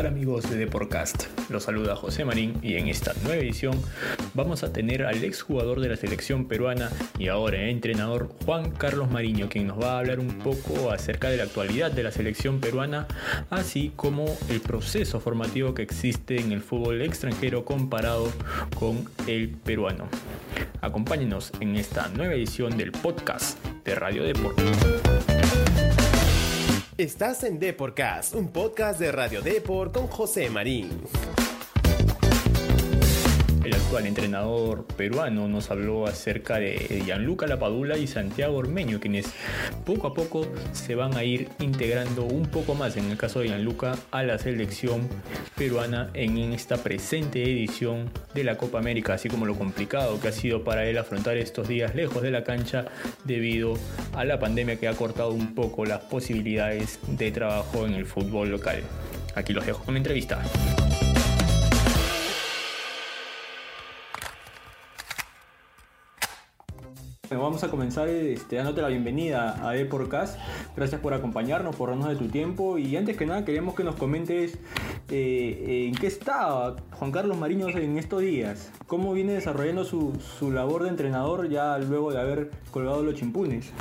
amigos de Deporcast? Los saluda José Marín y en esta nueva edición vamos a tener al exjugador de la selección peruana y ahora entrenador Juan Carlos Mariño, quien nos va a hablar un poco acerca de la actualidad de la selección peruana, así como el proceso formativo que existe en el fútbol extranjero comparado con el peruano. Acompáñenos en esta nueva edición del podcast de Radio Deportes. Estás en Deporcast, un podcast de Radio Deport con José Marín. El actual entrenador peruano nos habló acerca de Gianluca Lapadula y Santiago Ormeño, quienes poco a poco se van a ir integrando un poco más, en el caso de Gianluca, a la selección peruana en esta presente edición de la Copa América, así como lo complicado que ha sido para él afrontar estos días lejos de la cancha debido a la pandemia que ha cortado un poco las posibilidades de trabajo en el fútbol local. Aquí los dejo con la entrevista. Vamos a comenzar este, dándote la bienvenida a Deporcast. Gracias por acompañarnos, por darnos de tu tiempo. Y antes que nada, queríamos que nos comentes eh, en qué está Juan Carlos Mariño en estos días. ¿Cómo viene desarrollando su, su labor de entrenador ya luego de haber colgado los chimpunes?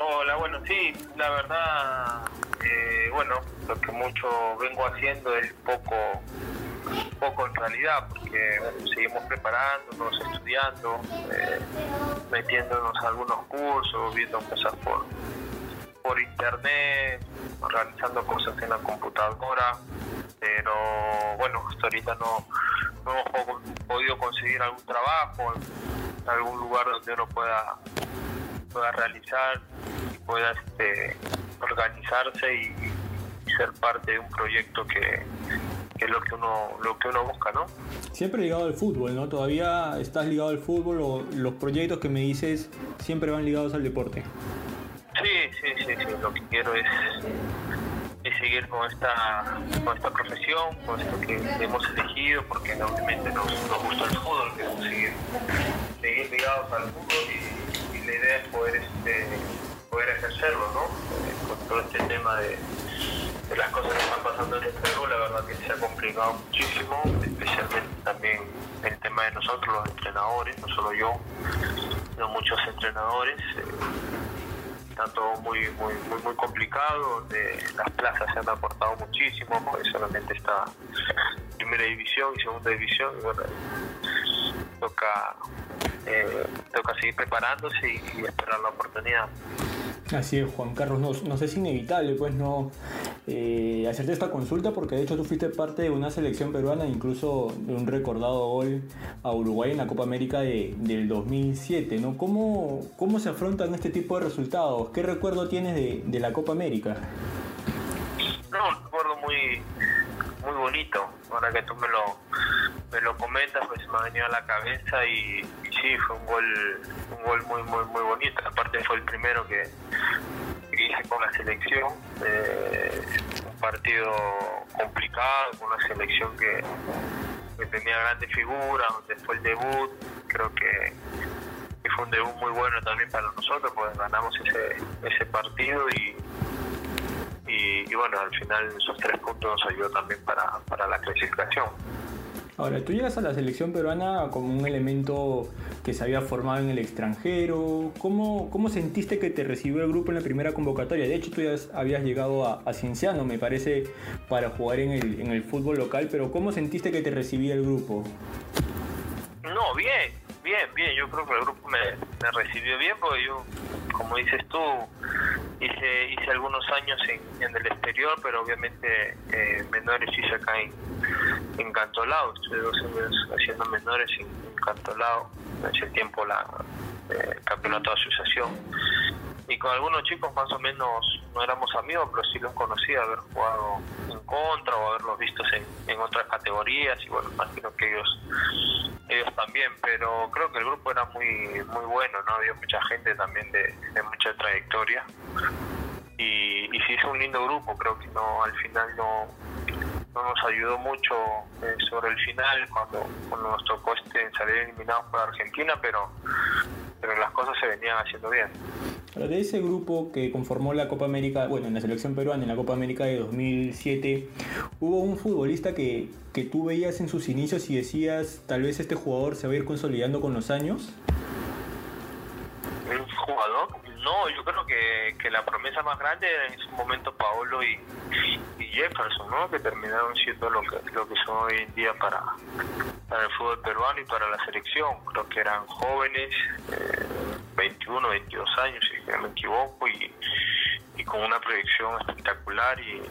Hola, bueno, sí, la verdad, eh, bueno, lo que mucho vengo haciendo es poco poco en realidad, porque seguimos preparándonos, estudiando, eh, metiéndonos a algunos cursos, viendo cosas por, por internet, organizando cosas en la computadora, pero bueno, hasta ahorita no, no hemos podido conseguir algún trabajo, algún lugar donde uno pueda, pueda realizar y pueda este, organizarse y ser parte de un proyecto que, que es lo que uno lo que uno busca, ¿no? Siempre ligado al fútbol, ¿no? Todavía estás ligado al fútbol o los proyectos que me dices siempre van ligados al deporte. Sí, sí, sí, sí. Lo que quiero es, es seguir con esta con esta profesión, con esto que hemos elegido, porque obviamente nos, nos gusta el fútbol, queremos seguir, seguir ligados al fútbol y, y la idea es poder este poder ejercerlo, ¿no? Eh, con todo este tema de las cosas que están pasando en el Perú, la verdad que se ha complicado muchísimo, especialmente también el tema de nosotros, los entrenadores, no solo yo, sino muchos entrenadores. Eh, está todo muy, muy, muy, muy complicado, donde las plazas se han aportado muchísimo, porque solamente está primera división y segunda división, y bueno, toca, eh, toca seguir preparándose y esperar la oportunidad. Así es, Juan Carlos, no, es inevitable, pues no eh, hacerte esta consulta porque de hecho tú fuiste parte de una selección peruana, incluso de un recordado gol a Uruguay en la Copa América de, del 2007, ¿no? ¿Cómo, ¿Cómo se afrontan este tipo de resultados? ¿Qué recuerdo tienes de, de la Copa América? No, un recuerdo muy, muy bonito, ahora que tú me lo, me lo comentas, pues me ha venido a la cabeza y, y sí, fue un gol, un gol muy, muy, muy bonito, aparte fue el primero que hice con la selección. Eh, un partido complicado, con una selección que, tenía grandes figuras, donde fue el debut. Creo que, fue un debut muy bueno también para nosotros, pues ganamos ese, ese partido y, y, bueno, al final esos tres puntos nos ayudó también para, para la clasificación. Ahora, tú llegas a la selección peruana como un elemento que se había formado en el extranjero. ¿Cómo, cómo sentiste que te recibió el grupo en la primera convocatoria? De hecho, tú ya habías llegado a, a Cienciano, me parece, para jugar en el, en el fútbol local, pero ¿cómo sentiste que te recibía el grupo? No, bien, bien, bien. Yo creo que el grupo me, recibió bien porque yo, como dices tú, hice, hice algunos años en, el exterior, pero obviamente eh, menores hice acá en Cantolao. Estuve dos años haciendo menores en, Cantolao, en ese tiempo la eh, campeonato de asociación. Y con algunos chicos más o menos no éramos amigos, pero sí los conocía, haber jugado en contra o haberlos visto en, en otras categorías. Y bueno, imagino que ellos ellos también, pero creo que el grupo era muy muy bueno, no había mucha gente también de, de mucha trayectoria y, y sí es un lindo grupo, creo que no al final no, no nos ayudó mucho eh, sobre el final cuando, cuando nos tocó este salir eliminados por Argentina, pero pero las cosas se venían haciendo bien. de ese grupo que conformó la Copa América, bueno, en la selección peruana, en la Copa América de 2007, hubo un futbolista que, que tú veías en sus inicios y decías, tal vez este jugador se va a ir consolidando con los años. No, yo creo que, que la promesa más grande era en su momento Paolo y, Jefferson, ¿no? que terminaron siendo lo que, lo que son hoy en día para, para el fútbol peruano y para la selección. Creo que eran jóvenes, eh, 21, 22 años, si no me equivoco, y, y con una proyección espectacular y,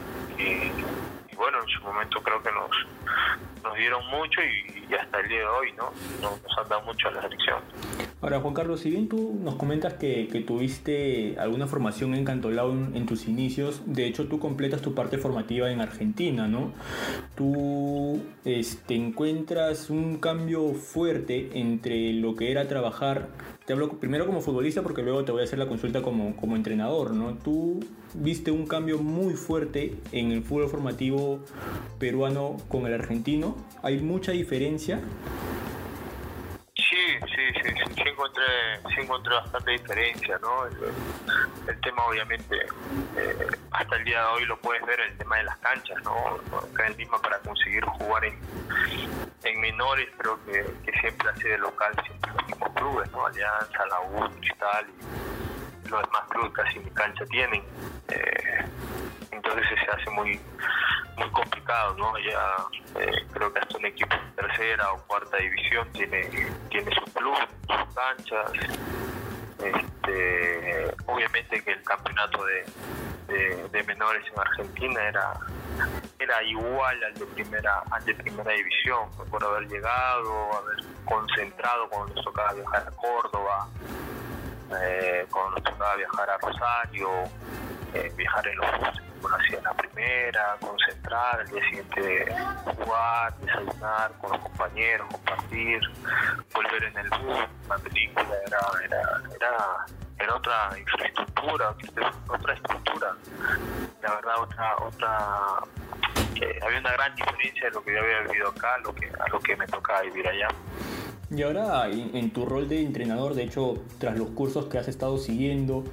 y, bueno, en su momento creo que nos, nos dieron mucho y, hasta el día de hoy ¿no? nos, nos han dado mucho a la selección. Ahora, Juan Carlos, si bien tú nos comentas que, que tuviste alguna formación en Cantolao en, en, tus inicios, de hecho tú completas tu parte formativa en Argentina, ¿no? Tú este, encuentras un cambio fuerte entre lo que era trabajar, te hablo primero como futbolista porque luego te voy a hacer la consulta como, como entrenador, ¿no? Tú viste un cambio muy fuerte en el fútbol formativo peruano con el argentino, ¿hay mucha diferencia? Sí, sí, sí, sí, sí encontré, sí encontré bastante diferencia, ¿no? El, el tema obviamente, eh, hasta el día de hoy lo puedes ver, el tema de las canchas, ¿no? Acá en Lima para conseguir jugar en, en menores creo que, que siempre hace de local siempre los mismos clubes, ¿no? Alianza, La U, Cristal y los demás clubes casi ni cancha tienen. Eh, entonces se hace muy muy complicado, ¿no? Ya eh, creo que hasta un equipo de tercera o cuarta división tiene tiene su club, sus canchas. Este, obviamente que el campeonato de, de, de, menores en Argentina era era igual al de primera al de primera división por haber llegado, haber concentrado cuando nos tocaba viajar a Córdoba, eh, cuando tocaba viajar a Rosario, eh, viajar en los buses como hacía la primera, concentrar, al día siguiente jugar, desayunar con los compañeros, compartir, volver en el bus, una película, era, era, era, era otra infraestructura, otra estructura, la verdad otra, otra eh, había una gran diferencia de lo que yo había vivido acá a lo que, a lo que me tocaba vivir allá. Y ahora, en tu rol de entrenador, de hecho, tras los cursos que has estado siguiendo,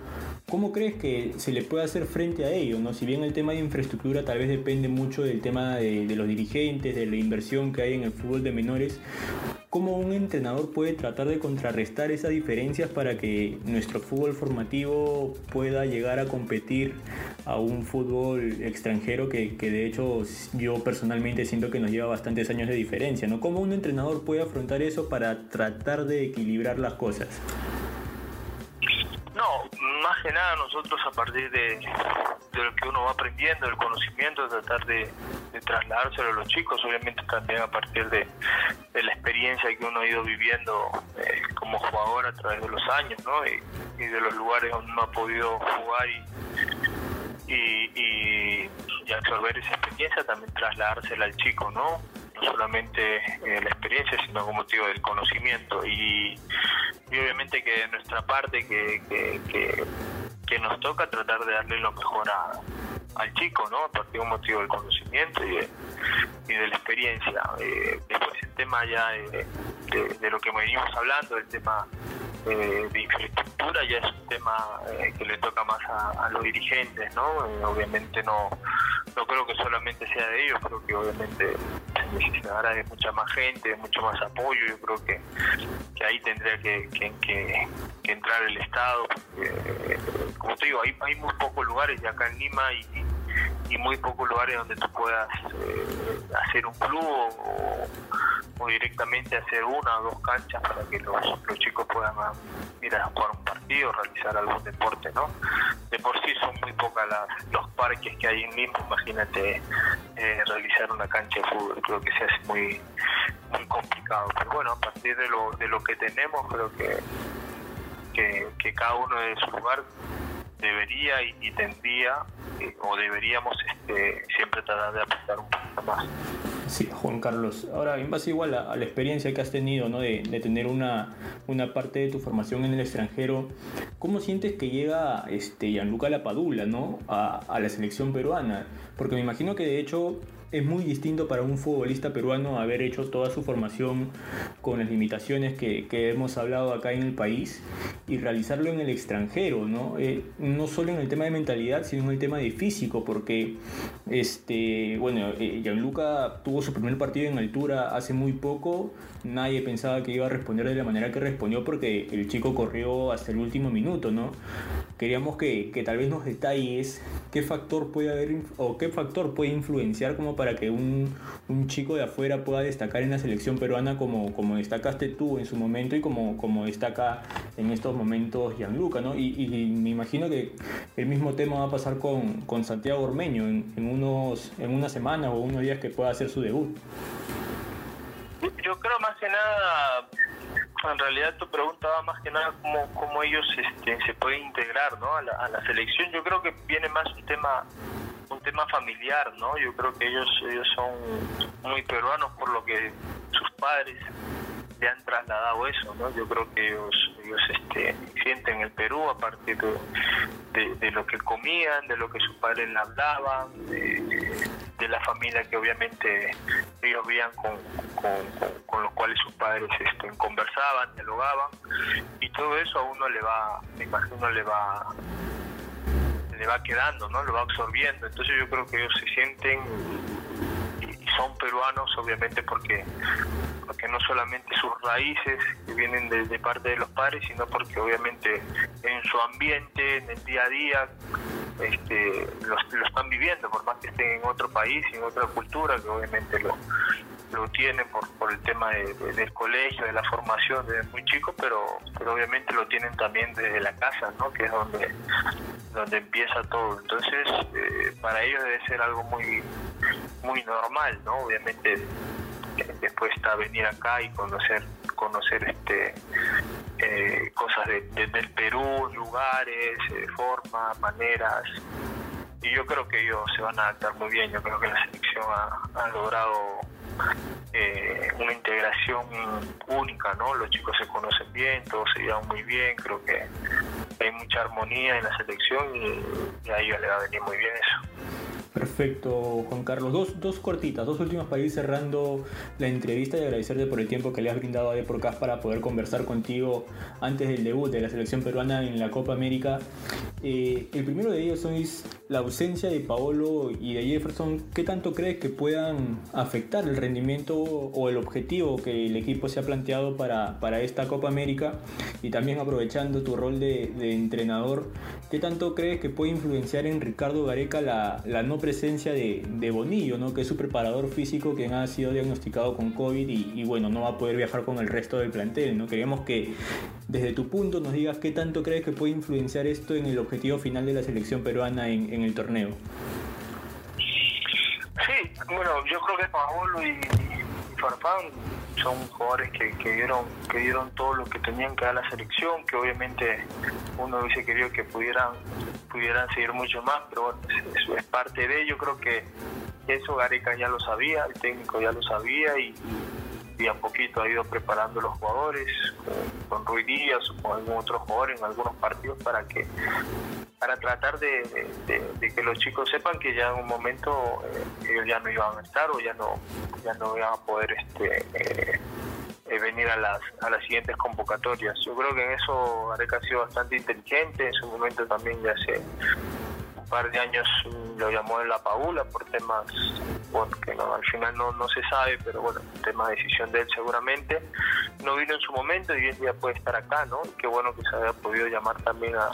¿cómo crees que se le puede hacer frente a ello? ¿no? Si bien el tema de infraestructura tal vez depende mucho del tema de, de los dirigentes, de la inversión que hay en el fútbol de menores, ¿cómo un entrenador puede tratar de contrarrestar esas diferencias para que nuestro fútbol formativo pueda llegar a competir a un fútbol extranjero que, que de hecho yo personalmente siento que nos lleva bastantes años de diferencia? ¿no? ¿Cómo un entrenador puede afrontar eso para tratar de equilibrar las cosas? Más que nada nosotros a partir de, de lo que uno va aprendiendo, del conocimiento, tratar de, trasladárselo a los chicos, obviamente también a partir de, de la experiencia que uno ha ido viviendo eh, como jugador a través de los años, ¿no? Y, y, de los lugares donde uno ha podido jugar y, y, y, y absorber esa experiencia, también trasladársela al chico, ¿no? No solamente eh, la experiencia, sino como motivo del conocimiento. Y, obviamente que nuestra parte, que, que, nos toca tratar de darle lo mejor a, al chico, ¿no? A partir de un motivo del conocimiento y de, y de la experiencia. Eh, después el tema ya de, de, lo que venimos hablando, el tema eh, de infraestructura, ya es un tema eh, que le toca más a, los dirigentes, ¿no? obviamente no no creo que solamente sea de ellos, creo que obviamente se necesitará de mucha más gente, de mucho más apoyo, yo creo que, que ahí tendría que, que, entrar el Estado, porque, como te digo, hay, hay muy pocos lugares y acá en Lima y, y muy pocos lugares donde tú puedas eh, hacer un club o, directamente hacer una o dos canchas para que los, chicos puedan ir a jugar un partido, realizar algún deporte, ¿no? De por sí son muy pocas los parques que hay en Lima, imagínate eh, realizar una cancha de fútbol, creo que se hace muy, muy complicado. Pero bueno, a partir de lo, de lo que tenemos, creo que, que, que cada uno de su lugar debería y, tendría eh, o deberíamos este, siempre tratar de aportar un poquito más. Sí, Juan Carlos. Ahora, en base igual a, la experiencia que has tenido, ¿no? De, tener una, una parte de tu formación en el extranjero, ¿cómo sientes que llega este, Gianluca Lapadula, ¿no? A la selección peruana? Porque me imagino que de hecho es muy distinto para un futbolista peruano haber hecho toda su formación con las limitaciones que, hemos hablado acá en el país y realizarlo en el extranjero, ¿no? Eh, no solo en el tema de mentalidad, sino en el tema de físico, porque este, bueno, eh, Gianluca tuvo su primer partido en altura hace muy poco, nadie pensaba que iba a responder de la manera que respondió porque el chico corrió hasta el último minuto, ¿no? Queríamos que, que tal vez nos detalles qué factor puede haber o qué factor puede influenciar como para que un, un, chico de afuera pueda destacar en la selección peruana como, como destacaste tú en su momento y como, como destaca en estos momentos Gianluca, ¿no? Y, me imagino que el mismo tema va a pasar con, con Santiago Ormeño en, en, unos, en una semana o unos días que pueda hacer su debut. Yo creo más que nada en realidad tu pregunta va más que nada cómo, cómo ellos este, se pueden integrar ¿no? a, la, a la selección. Yo creo que viene más un tema tema familiar, ¿no? Yo creo que ellos ellos son muy peruanos por lo que sus padres le han trasladado eso, ¿no? Yo creo que ellos, ellos este, sienten el Perú a partir de, de, lo que comían, de lo que sus padres le hablaban, de, la familia que obviamente ellos veían con, con, los cuales sus padres este, conversaban, dialogaban, y todo eso a uno le va, me imagino, le va le va quedando, ¿no? Lo va absorbiendo. Entonces yo creo que ellos se sienten y son peruanos, obviamente, porque porque no solamente sus raíces que vienen de, parte de los padres, sino porque obviamente en su ambiente, en el día a día, este, lo, están viviendo, por más que estén en otro país, en otra cultura, que obviamente lo, lo tienen por, por el tema del colegio, de la formación desde muy chico, pero, pero obviamente lo tienen también desde la casa, ¿no? que es donde, donde empieza todo. Entonces, eh, para ellos debe ser algo muy, muy normal, ¿no? Obviamente después está venir acá y conocer conocer este eh, cosas del Perú, lugares, eh, formas, maneras. Y yo creo que ellos se van a adaptar muy bien. Yo creo que la selección ha, logrado eh, una integración única, ¿no? Los chicos se conocen bien, todos se llevan muy bien. Creo que hay mucha armonía en la selección y, y a ellos les va a venir muy bien eso. Perfecto, Juan Carlos. Dos, dos cortitas, dos últimas para ir cerrando la entrevista y agradecerte por el tiempo que le has brindado a Deporcast para poder conversar contigo antes del debut de la selección peruana en la Copa América. Eh, el primero de ellos es la ausencia de Paolo y de Jefferson. ¿Qué tanto crees que puedan afectar el rendimiento o el objetivo que el equipo se ha planteado para, para esta Copa América? Y también aprovechando tu rol de, entrenador, ¿qué tanto crees que puede influenciar en Ricardo Gareca la, la no presencia de, Bonillo, ¿no? que es su preparador físico quien ha sido diagnosticado con COVID y, bueno, no va a poder viajar con el resto del plantel. ¿no? Queríamos que desde tu punto nos digas qué tanto crees que puede influenciar esto en el objetivo final de la selección peruana en, en el torneo. Sí, bueno, yo creo que Paolo y, y Farfán son jugadores que, que, dieron que dieron todo lo que tenían que dar la selección, que obviamente uno hubiese querido que pudieran pudieran seguir mucho más, pero bueno, eso es parte de ello, creo que eso Gareca ya lo sabía, el técnico ya lo sabía y, y a poquito ha ido preparando los jugadores con, Rui Díaz o con algún otro jugador en algunos partidos para que para tratar de, que los chicos sepan que ya en un momento eh, ellos ya no iban a estar o ya no ya no iban a poder este eh, eh, venir a las a las siguientes convocatorias. Yo creo que en eso Areca ha sido bastante inteligente en su momento también ya hace un par de años lo llamó en la paula por temas bueno que no al final no, no se sabe pero bueno tema de decisión de él seguramente no vino en su momento y hoy día puede estar acá no y qué bueno que se haya podido llamar también a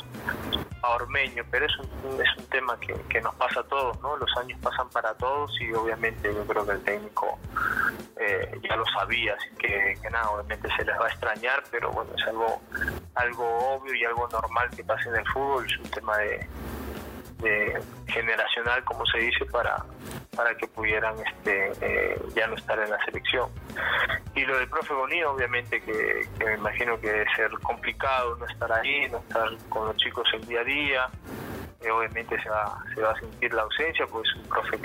a Ormeño, pero es un, es un tema que, que, nos pasa a todos, ¿no? Los años pasan para todos y obviamente yo creo que el técnico eh, ya lo sabía, así que, que, nada, obviamente se les va a extrañar, pero bueno, es algo, algo obvio y algo normal que pasa en el fútbol, es un tema de, de generacional, como se dice, para, para que pudieran este, eh, ya no estar en la selección. Y lo del profe Bonilla, obviamente que, me imagino que debe ser complicado no estar ahí, no estar con los chicos el día a día. Eh, obviamente se va, se va a sentir la ausencia, pues es un profe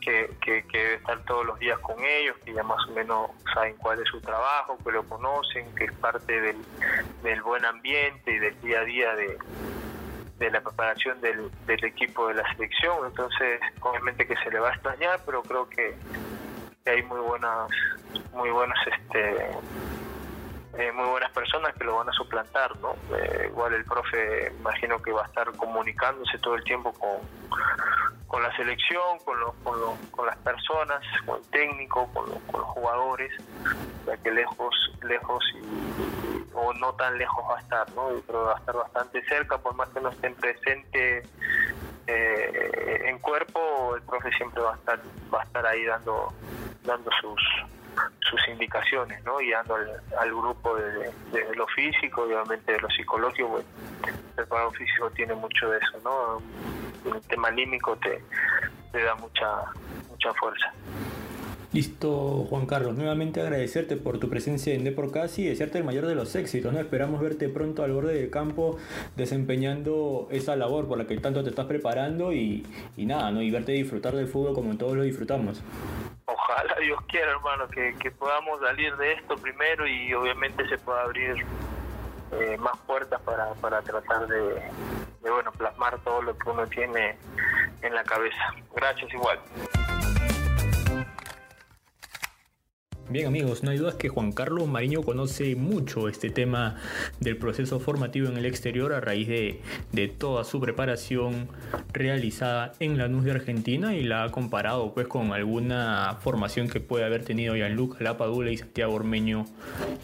que, que, que, debe estar todos los días con ellos, que ya más o menos saben cuál es su trabajo, que lo conocen, que es parte del, del buen ambiente y del día a día de, de la preparación del, del, equipo de la selección. Entonces, obviamente que se le va a extrañar, pero creo que, hay muy buenas, muy buenas, este, eh, muy buenas personas que lo van a suplantar, ¿no? Eh, igual el profe, imagino que va a estar comunicándose todo el tiempo con, con la selección, con, los, con, con las personas, con el técnico, con, los, con los jugadores, ya que lejos, lejos y, o no tan lejos va a estar, ¿no? Que va a estar bastante cerca, por más que no estén presente eh, en cuerpo, el profe siempre va a estar, va a estar ahí dando, dando sus sus indicaciones, ¿no? Guiando al, grupo desde de, lo físico obviamente de lo psicológico, bueno, el preparado físico tiene mucho de eso, ¿no? El tema límico te, te da mucha, mucha fuerza. Listo, Juan Carlos. Nuevamente agradecerte por tu presencia en Deporcast y desearte el mayor de los éxitos. ¿no? Esperamos verte pronto al borde del campo desempeñando esa labor por la que tanto te estás preparando y, nada, ¿no? y verte disfrutar del fútbol como todos lo disfrutamos. Ojalá Dios quiera, hermano, que, que podamos salir de esto primero y obviamente se pueda abrir eh, más puertas para, para tratar de, de, bueno, plasmar todo lo que uno tiene en la cabeza. Gracias igual. Bien amigos, no hay dudas que Juan Carlos Mariño conoce mucho este tema del proceso formativo en el exterior a raíz de, de toda su preparación realizada en la NUS de Argentina y la ha comparado pues con alguna formación que puede haber tenido Gianluca Lapadula y Santiago Ormeño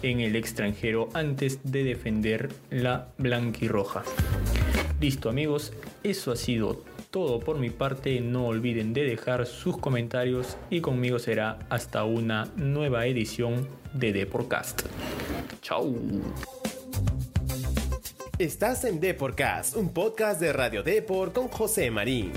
en el extranjero antes de defender la blanquirroja. Listo amigos, eso ha sido todo por mi parte. No olviden de dejar sus comentarios y conmigo será hasta una nueva edición de Deporcast. Chao. Estás en Deporcast, un podcast de Radio Deport con José Marín.